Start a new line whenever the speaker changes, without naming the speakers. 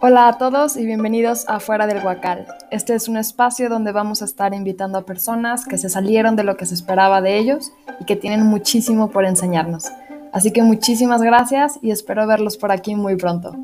Hola a todos y bienvenidos a Fuera del Huacal. Este es un espacio donde vamos a estar invitando a personas que se salieron de lo que se esperaba de ellos y que tienen muchísimo por enseñarnos. Así que muchísimas gracias y espero verlos por aquí muy pronto.